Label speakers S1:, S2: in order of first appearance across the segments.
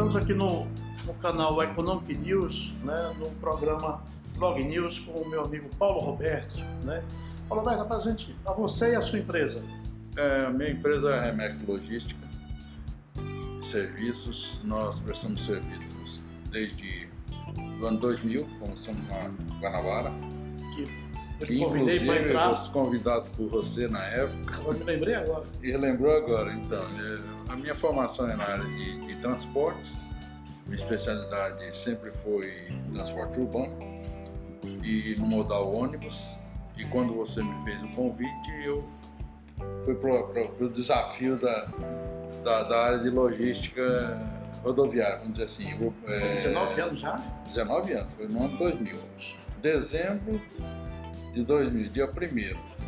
S1: Estamos aqui no, no canal Economic News, né, no programa Blog News com o meu amigo Paulo Roberto. Né? Paulo Roberto, apresente a você e a sua empresa.
S2: É, minha empresa é Remec Logística e Serviços. Nós prestamos serviços desde o ano 2000, começamos na Guanabara.
S1: Que
S2: Que
S1: eu convidei para
S2: inclusive
S1: entrar.
S2: eu fui convidado por você na época.
S1: Eu me lembrei agora.
S2: E lembrou agora, então, é, a minha formação é na área de, de transportes, minha especialidade sempre foi transporte urbano e no modal ônibus. E quando você me fez o convite, eu fui para o desafio da, da, da área de logística rodoviária, vamos dizer assim. Eu, é,
S1: Tem 19 anos já?
S2: 19 anos, foi no ano 2000. Dezembro de 2000, dia 1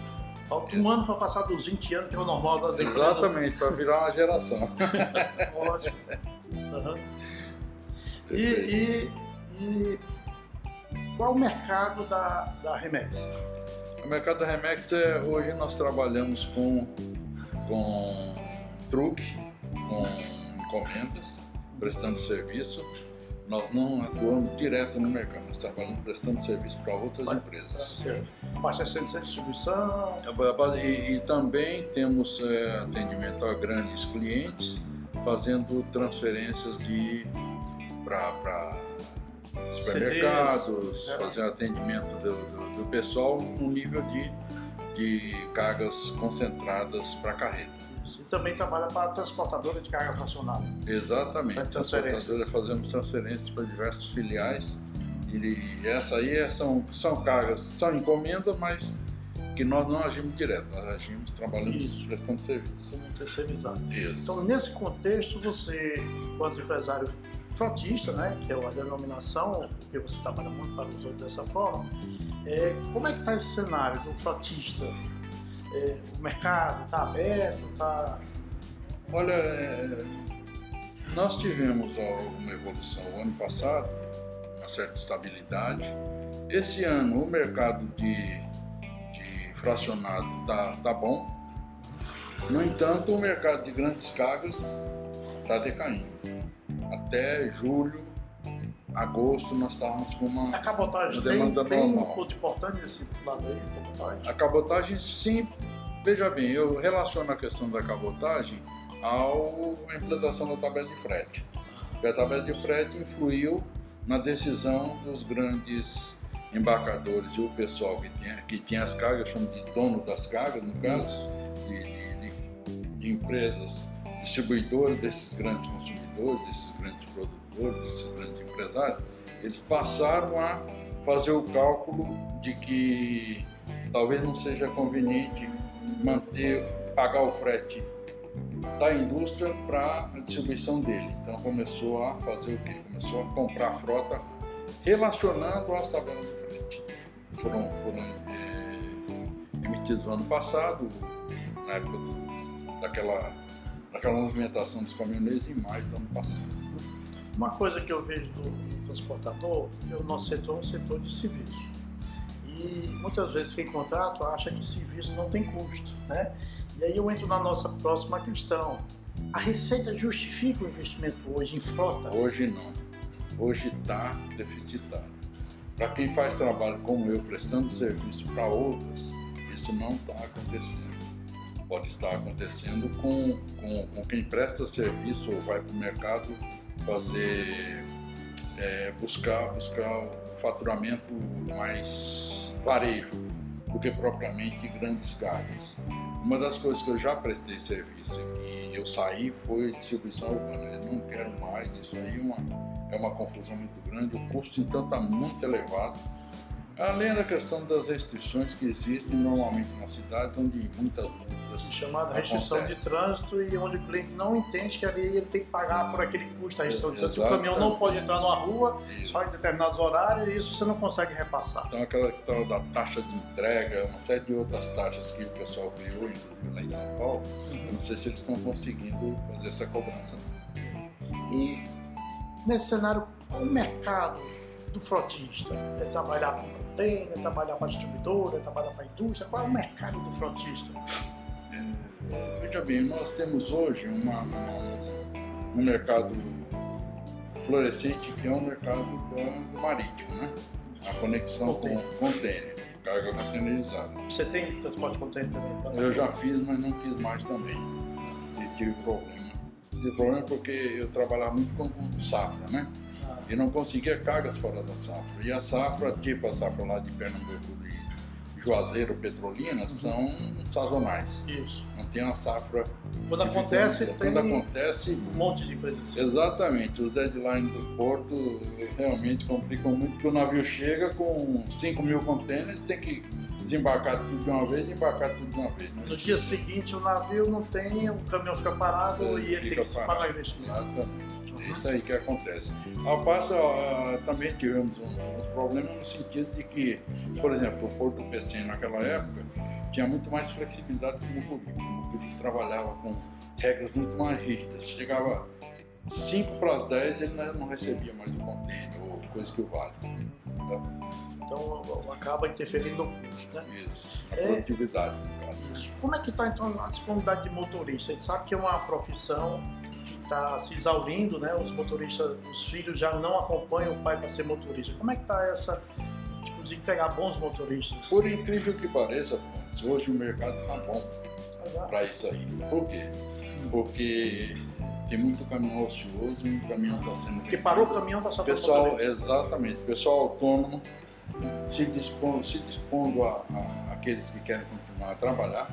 S1: Falta um ano para passar dos 20 anos, que é o normal das empresas.
S2: Exatamente, para virar uma geração.
S1: Ótimo. Aham. E, e, e qual o mercado da, da Remex?
S2: O mercado da Remex, é, hoje nós trabalhamos com, com truque, com encomendas, prestando serviço. Nós não atuamos direto no mercado, nós trabalhamos prestando serviço para outras empresas.
S1: Baixa centro de distribuição,
S2: E, e também temos é, atendimento a grandes clientes, fazendo transferências de para supermercados,
S1: é.
S2: fazer atendimento do, do- do pessoal no nível de, de cargas concentradas para carreta.
S1: e também trabalha para transportadora de carga fracionada.
S2: Exatamente.
S1: Transferências.
S2: Transportadora, Fazemos transferências para diversas filiais e, e essa aí é- são, são cargas, são encomendas, mas que nós não agimos direto, nós agimos trabalhando
S1: Isso.
S2: prestando serviço.
S1: Como terceirizado.
S2: Isso.
S1: Então, nesse contexto, você, enquanto empresário frotista, né, que é a denominação, porque você trabalha muito para os outros dessa forma, é, como é que está esse cenário do frotista? É, o mercado está aberto? Está
S2: Olha, é, nós tivemos alguma evolução o ano passado, uma certa estabilidade. Esse ano o mercado de, de fracionado está tá bom. No entanto, o mercado de grandes cargas está decaindo. Até julho, agosto, nós estávamos com uma.
S1: A cabotagem
S2: Uma
S1: tem,
S2: demanda
S1: tem um
S2: normal.
S1: ponto importante nesse lado aí, cabotagem?
S2: A cabotagem, sim. Veja bem, eu relaciono a questão da cabotagem à implantação da tabela de frete. Porque a tabela de frete influiu na decisão dos grandes embarcadores e o pessoal que tinha, que tinha as cargas, chamo de dono das cargas, no caso, de, de- de- de empresas distribuidoras desses grandes consumidores, desses grandes produtores, desses grandes empresários, eles passaram a fazer o cálculo de que talvez não seja conveniente manter, pagar o frete da indústria para a distribuição dele. Então começou a fazer o quê? Começou a comprar frota relacionando às tabelas de frete. Foram, foram eh, emitidos no ano passado, na época do- daquela, daquela movimentação dos caminhoneiros em maio do ano passado.
S1: Uma coisa que eu vejo do, do transportador, que o nosso setor é um setor de serviço. E muitas vezes quem contrata acha que serviço não tem custo, né? E aí eu entro na nossa próxima questão. A receita justifica o investimento hoje em frota?
S2: Hoje não. Hoje está deficitário. Para quem faz trabalho como eu, prestando serviço para outras, isso não está acontecendo. Pode estar acontecendo com, com, com quem presta serviço ou vai para o mercado fazer, é, buscar, buscar o faturamento mais varejo do que propriamente grandes cargas. Uma das coisas que eu já prestei serviço e eu saí foi distribuição urbana. Eu não quero mais, isso aí é uma, é uma confusão muito grande, o custo então está muito elevado. Além da questão das restrições que existem normalmente na cidade, onde muitas multas
S1: Chamada restrição de
S2: acontecem.
S1: trânsito e onde o cliente não entende que ali ele tem que pagar por aquele custo da restrição de trânsito. O caminhão não pode entrar numa rua
S2: Isso.
S1: só em determinados horários e isso você não consegue repassar.
S2: Então aquela questão da taxa de entrega, uma série de outras taxas que o pessoal criou, inclusive lá em São Paulo, eu não sei se eles estão conseguindo fazer essa cobrança.
S1: E nesse cenário, o mercado do frotista? É trabalhar com container, é trabalhar para distribuidora, é trabalhar para indústria? Qual é o mercado do frotista?
S2: Veja bem, nós temos hoje uma- um mercado florescente que é o mercado do, marítimo, né? A conexão com container, carga containerizada.
S1: Você tem transporte container também?
S2: Eu já fiz, mas não quis mais também. Tive problema. Tive problema porque eu trabalhava muito com, com safra, né? E não conseguia cargas fora da safra. E a safra, tipo a safra lá de Pernambuco de Juazeiro, Petrolina, são sazonais.
S1: isso.
S2: Não tem uma safra.
S1: Quando acontece,
S2: Quando
S1: tem
S2: acontece,
S1: um monte de assim.
S2: Exatamente, os deadlines do porto realmente complicam muito, porque o navio chega com 5 mil contêineres, tem que desembarcar tudo de uma vez e embarcar tudo de uma vez. né?
S1: No dia seguinte o navio não tem, o caminhão fica parado
S2: É,
S1: e ele tem que se
S2: parado.
S1: pagar investimento.
S2: Exatamente. Isso aí que acontece. Ao passo, ah, também tivemos um- uns problemas no sentido de que, por exemplo, o Porto PC naquela época tinha muito mais flexibilidade que o Mucuripe. O Mucuripe trabalhava com regras muito mais rígidas. Chegava 5 para as 10, ele não- recebia mais o container ou coisa que o vale. Tá?
S1: Então acaba interferindo no custo, né?
S2: Isso. A
S1: É.
S2: produtividade, no caso.
S1: Como é que está então a disponibilidade de motorista? A gente sabe que é uma profissão que está se exaurindo, né? Os motoristas, os filhos já não acompanham o pai para ser motorista. Como é que está essa, inclusive pegar bons motoristas?
S2: Por incrível que pareça, hoje o mercado está bom. para isso aí. Por quê? Porque tem muito caminhão ocioso, muito caminhão está sendo.
S1: Porque parou o caminhão, está só para
S2: Pessoal, exatamente, pessoal autônomo se dispondo, se dispondo a, a- aqueles que querem continuar a trabalhar.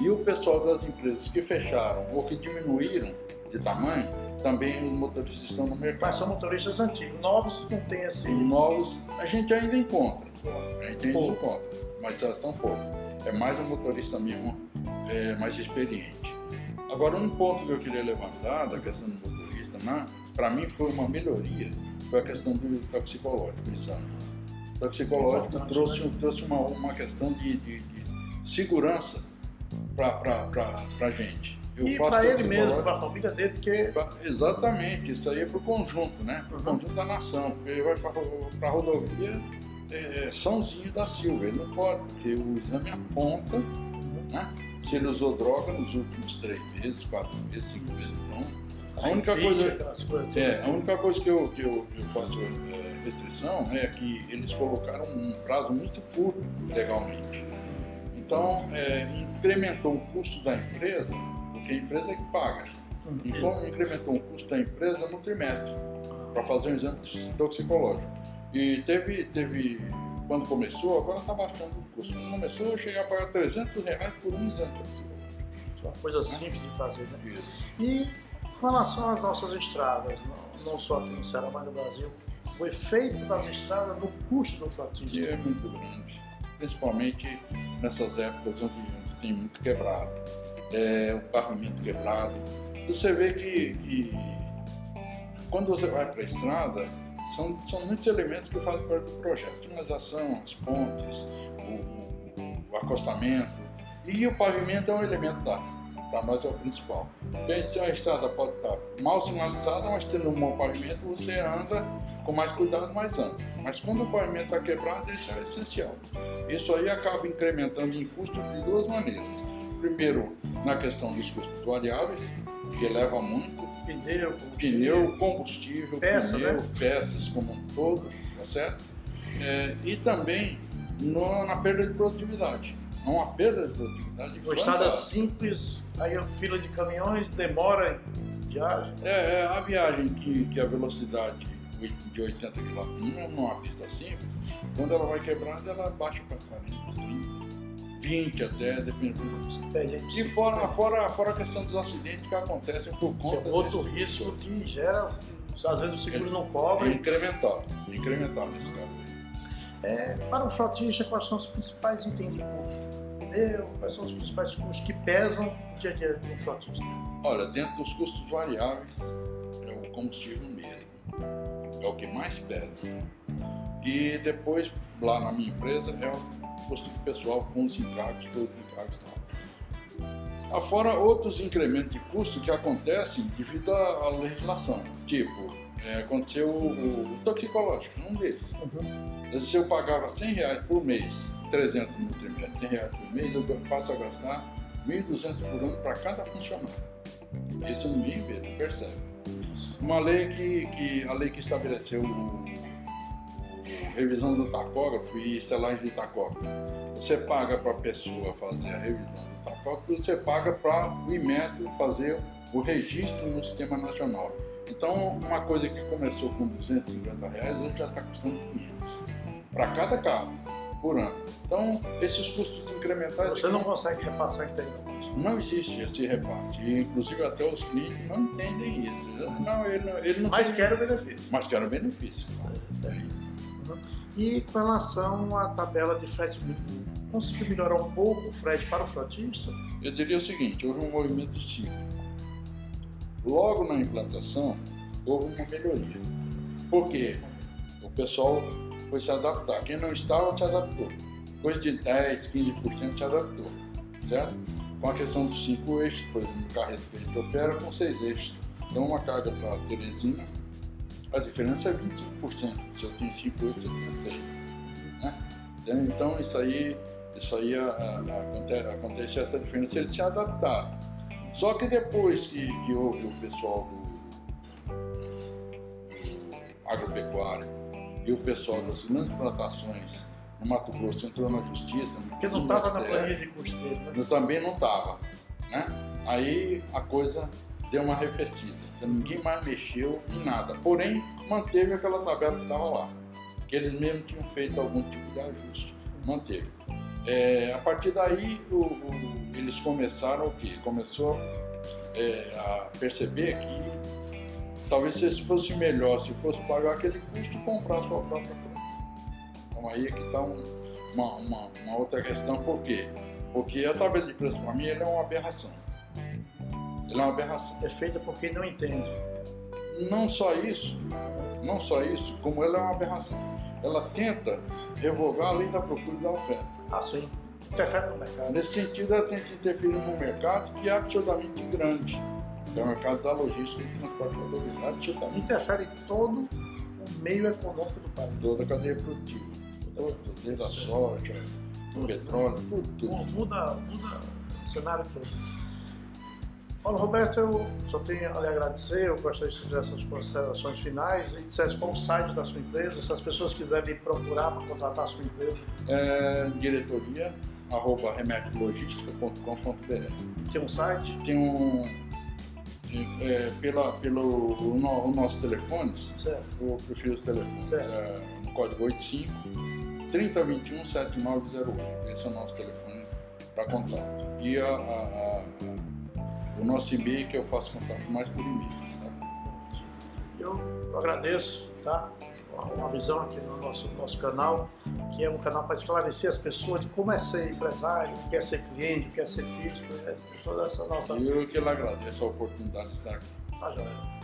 S2: E o pessoal das empresas que fecharam ou que diminuíram de tamanho, também os motoristas estão no
S1: Mas
S2: mercado.
S1: são motoristas antigos. Novos não tem esse.
S2: Novos a gente ainda encontra, a gente ainda
S1: Pouco.
S2: encontra, mas já são poucos. É mais um motorista mesmo é, mais experiente. Agora, um ponto que eu queria levantar da questão do motorista, para mim foi uma melhoria, foi a questão do toxicológico, exame. O toxicológico trouxe,
S1: né?
S2: trouxe uma, uma questão de, de- de segurança para a gente. Eu
S1: E para ele mesmo, para a família dele, porque
S2: Exatamente, isso aí é para o conjunto, né? Para o
S1: Uhum.
S2: conjunto da nação, porque ele vai para a rodovia é, Sãozinho da Silva, ele não pode, porque o exame aponta né? Se ele usou droga nos últimos três meses, quatro meses, cinco meses. Então, a única
S1: Covid,
S2: coisa,
S1: coisas
S2: é, a única coisa que eu, que eu, que eu faço é, restrição é que eles colocaram um prazo muito curto legalmente. Então, é, incrementou o custo da empresa, porque a empresa é que paga. Então, incrementou o custo da empresa no trimestre para fazer um exame toxicológico. E teve, teve quando começou, agora está baixando custo. Começou, eu cheguei a pagar 300 reais por um exame.
S1: Uma coisa simples de fazer, né?
S2: Isso.
S1: E com relação às nossas estradas, não, só aqui no Ceará, mas no Brasil, o efeito das estradas no custo do frotista.
S2: é muito grande, principalmente nessas épocas onde, onde tem muito quebrado, é, o pavimento quebrado. Você vê que, que quando você vai para a estrada, são, são muitos elementos que fazem parte do projeto. Sinalização, as pontes, o, o acostamento. E o pavimento é um elemento da. Para nós é o principal. Porque a estrada pode estar mal sinalizada, mas tendo um bom pavimento, você anda com mais cuidado, mas anda. Mas quando o pavimento está quebrado, isso é essencial. Isso aí acaba incrementando em custo de duas maneiras. Primeiro, na questão dos custos variáveis, que eleva muito,
S1: Pneu,
S2: pneu, combustível,
S1: Peça,
S2: pneu,
S1: né?
S2: peças como um todo, tá certo? É, e também no- na perda de produtividade. Há uma perda de produtividade
S1: Uma estrada
S2: fantástica.
S1: simples, aí a fila de caminhões demora em viagem.
S2: É, é, a viagem que, que a velocidade de 80 km numa pista simples, quando ela vai quebrando, ela baixa para 40, 30, 20 até, dependendo.
S1: Você perde
S2: E fora, fora, fora a questão dos acidentes que acontecem por conta
S1: é outro risco que gera, às vezes o seguro não
S2: É
S1: cobre.
S2: incremental, incremental nesse caso.
S1: É, para o frotista, quais são os principais itens de custo? Pneu, quais são os principais custos que pesam no dia a dia do frotista?
S2: Olha, dentro dos custos variáveis, é o combustível mesmo. É o que mais pesa. E depois, lá na minha empresa, é o custo pessoal com os encargos, todos os encargos e tal. Afora outros incrementos de custo que acontecem devido à legislação. Tipo, é, aconteceu o, o, toxicológico, um deles. Vezes, se eu pagava 100 reais por mês, 300 no trimestre, 100 reais por mês, eu passo a gastar 1.200 por ano para cada funcionário. Isso ninguém vê, não percebe. Uma lei que, que a lei que estabeleceu o, revisão do tacógrafo e selagem de tacógrafo. Você paga para a pessoa fazer a revisão do tacógrafo e você paga para o Inmetro fazer o registro no sistema nacional. Então, uma coisa que começou com 250 reais, hoje já está custando 500 para cada carro por ano. Então, esses custos incrementais.
S1: Você não consegue repassar integralmente.
S2: Não existe esse reparte. Inclusive, até os clientes não entendem isso. Não, ele não, ele não
S1: mas tem... quer o benefício.
S2: Mas quer o benefício. É, é
S1: isso. E com relação à tabela de frete mínimo, conseguiu melhorar um pouco o frete para o frotista?
S2: Eu diria o seguinte: houve um movimento sim. Logo na implantação, houve uma melhoria. Por quê? O pessoal foi se adaptar. Quem não estava se adaptou. Coisa de 10, 15% se adaptou. Certo? Com a questão dos cinco eixos, por exemplo, no carreto que a gente opera com seis eixos. Então, uma carga para Teresina, a diferença é 25%. Se eu tenho 5 eixos, eu tenho 6. Né? Então, isso aí, isso aí a, a, acontece, essa diferença, eles se adaptaram. Só que depois que, que houve o pessoal do, do agropecuário, e o pessoal das grandes plantações no Mato Grosso entrou na justiça.
S1: Porque não estava na planilha de custeio, né?
S2: Também não estava. Né? Aí a coisa deu uma arrefecida. Então, ninguém mais mexeu em nada. Porém, manteve aquela tabela que estava lá. Que eles mesmos tinham feito algum tipo de ajuste. Manteve. É, a partir daí, o, o, eles começaram o quê? Começou é, a perceber que Talvez se fosse melhor, se fosse pagar aquele custo, comprar a sua própria fruta. Então aí é que está um, uma, uma, uma, outra questão, por quê? Porque a tabela de preço para mim é uma aberração. Ela é uma aberração.
S1: É feita por quem não entende.
S2: Não só isso, não só isso, como ela é uma aberração. Ela tenta revogar a lei da procura e da oferta.
S1: Ah, sim. Interfere no mercado.
S2: Nesse sentido, ela tenta interferir no mercado que é absolutamente grande é o mercado da logística e transporte rodoviário.
S1: Interfere em todo o meio econômico do país.
S2: Toda a cadeia produtiva. Todo, desde a soja, o petróleo, tudo, tudo.
S1: Muda, muda o cenário todo. Paulo Roberto, eu só tenho a lhe agradecer, eu gostaria de fazer essas considerações finais e dissesse qual o site da sua empresa, se as pessoas quiserem procurar para contratar a sua empresa.
S2: É, diretoria arroba remetiologistica.com.br
S1: Tem um site?
S2: Tem um é, pela, pelo o, o nosso telefone, certo. eu prefiro os telefones, é, no código 85 3021 7908. Esse é o nosso telefone para contato. E a, a, a, o nosso e-mail que eu faço contato mais por e-mail. Tá?
S1: Eu agradeço, tá? uma visão aqui no nosso, nosso canal, que é um canal para esclarecer as pessoas de como é ser empresário, quer ser cliente, quer ser físico, é, toda essa nossa.
S2: Eu que lhe agradeço a oportunidade de estar aqui.
S1: Tá, joia.